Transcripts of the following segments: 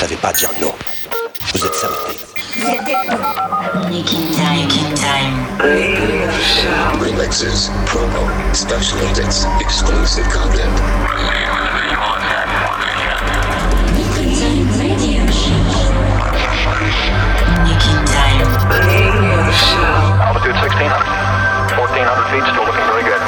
savez pas dire non. Vous êtes saboté. Nick In Time, making time. Remixes, promo, special edits, exclusive content. Nick In Time radio show. Nick In Time. Altitude 1600. 1400 feet, still looking very good.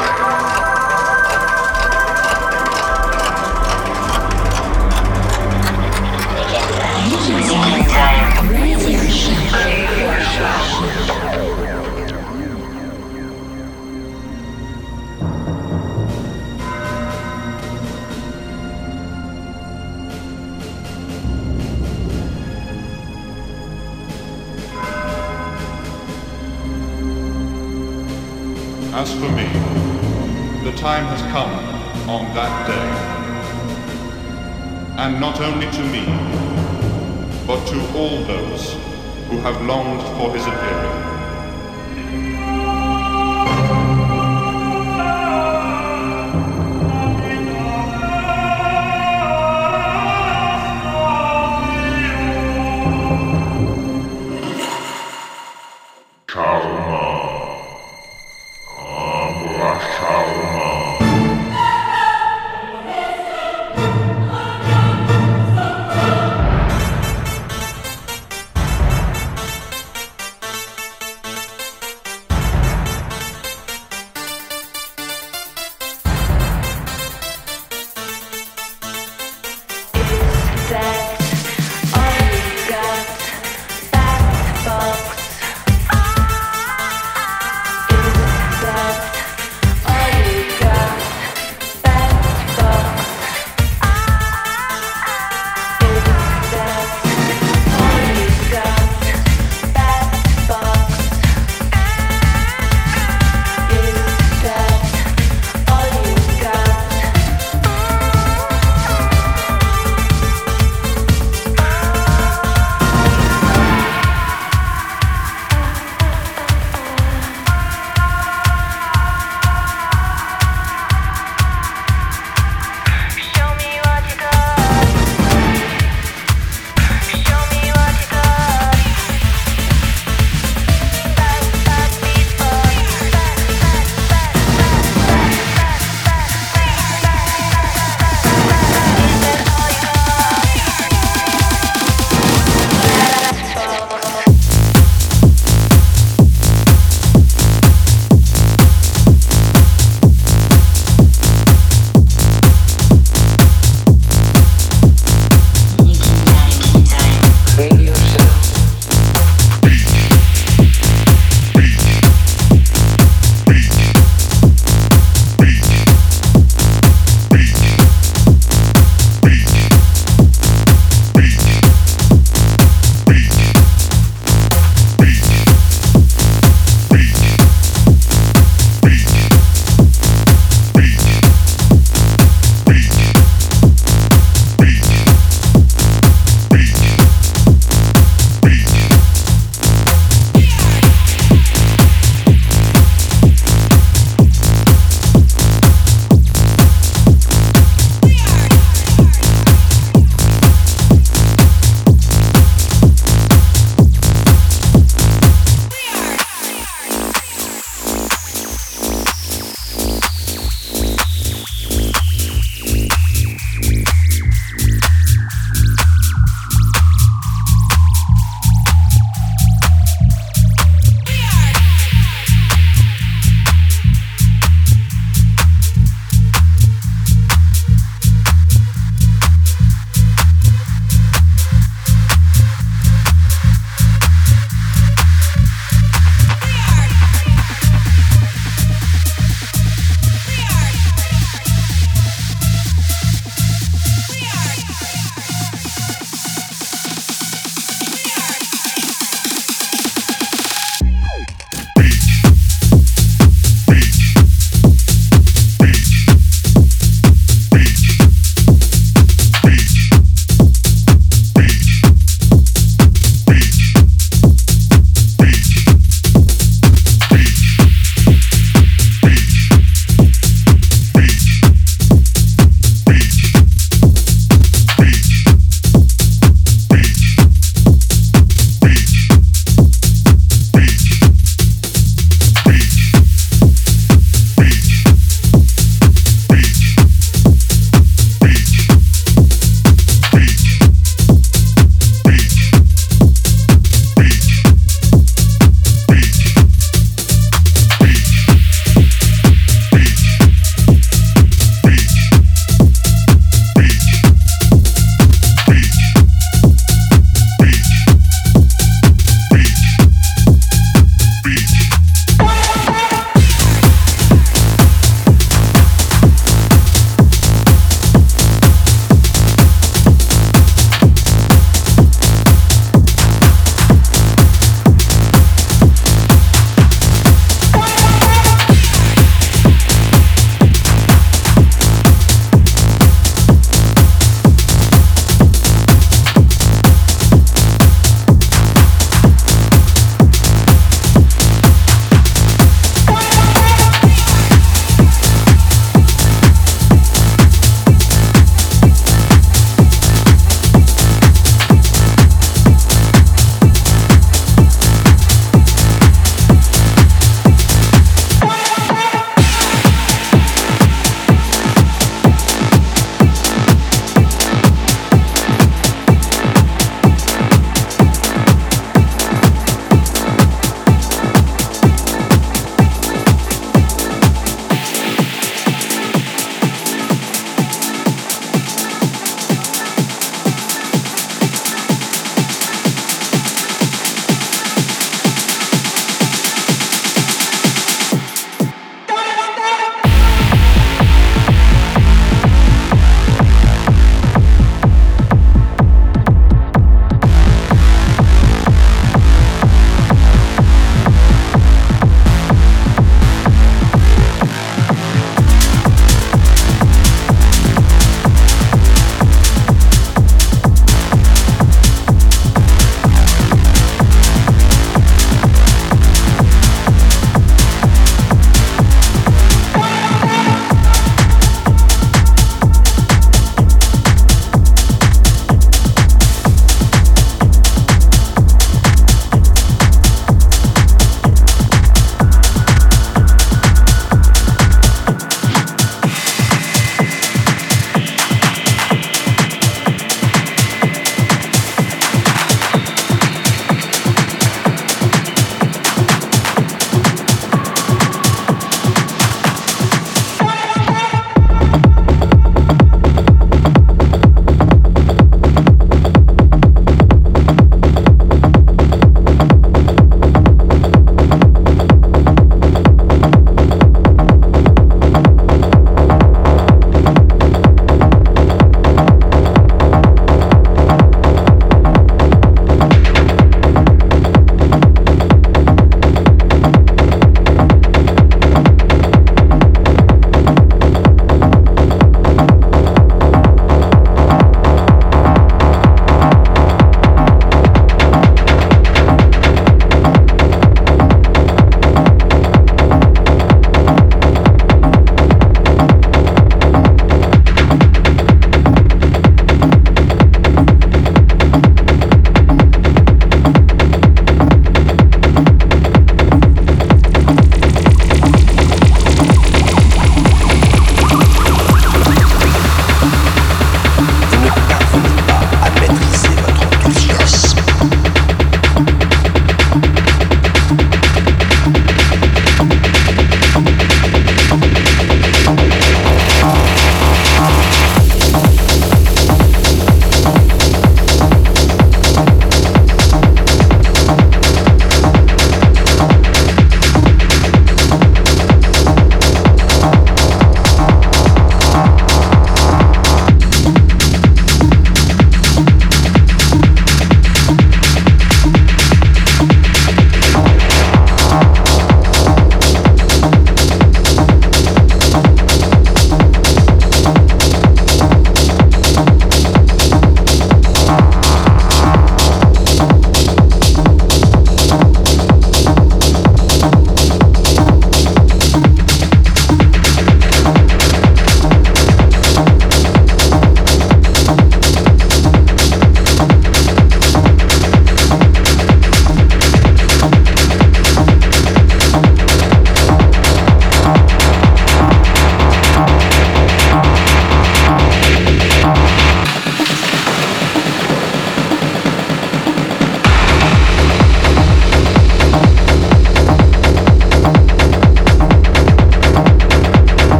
As for me, the time has come on that day. And not only to me, but to all those who have longed for his appearing.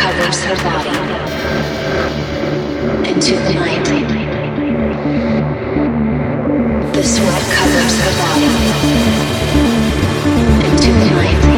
covers her body into the night. The sweat covers her body into the night.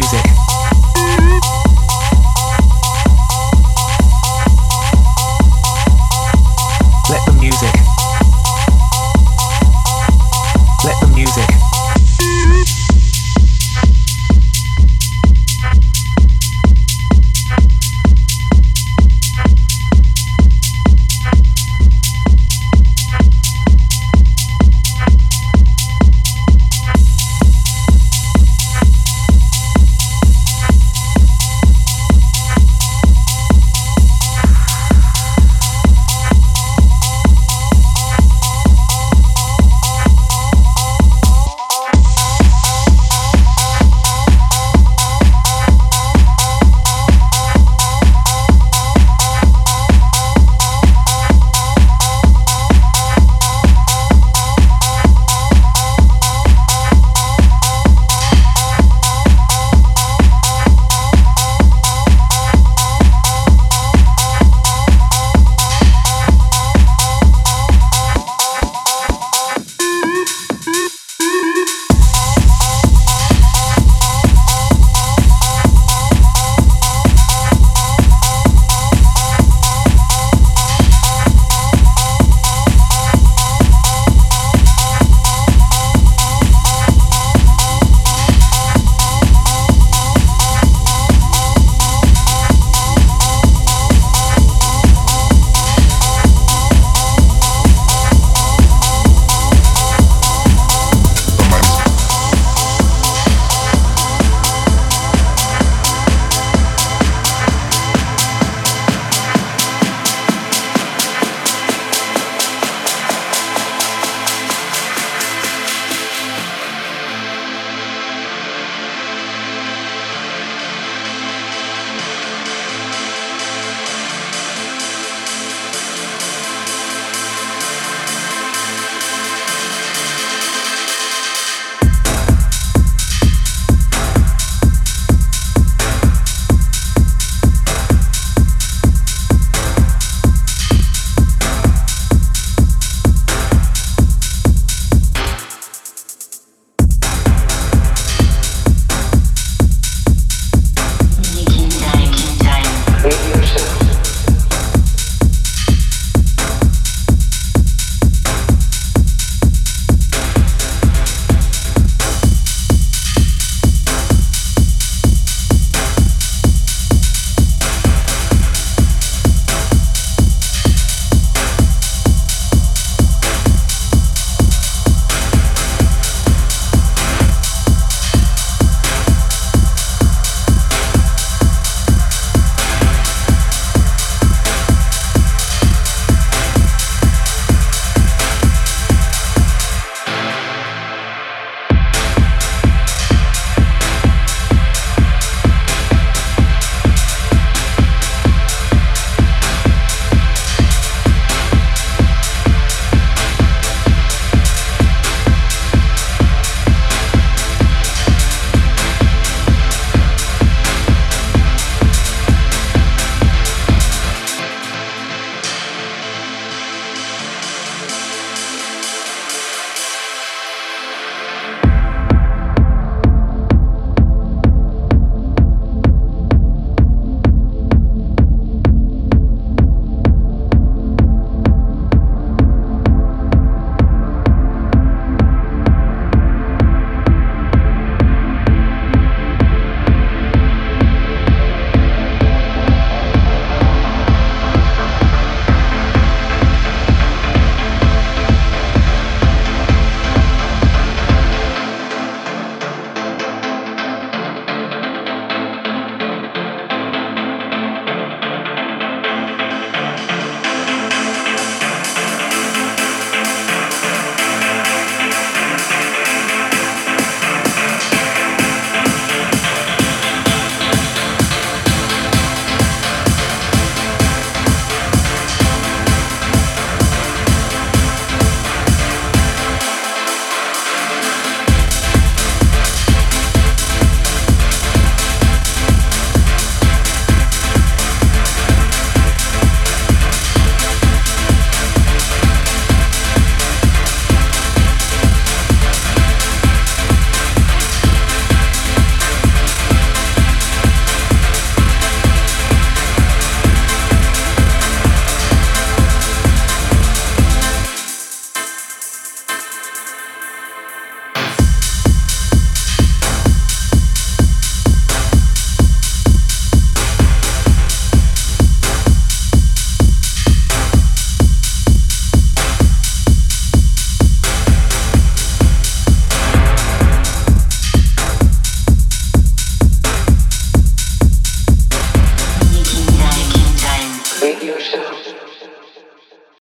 music.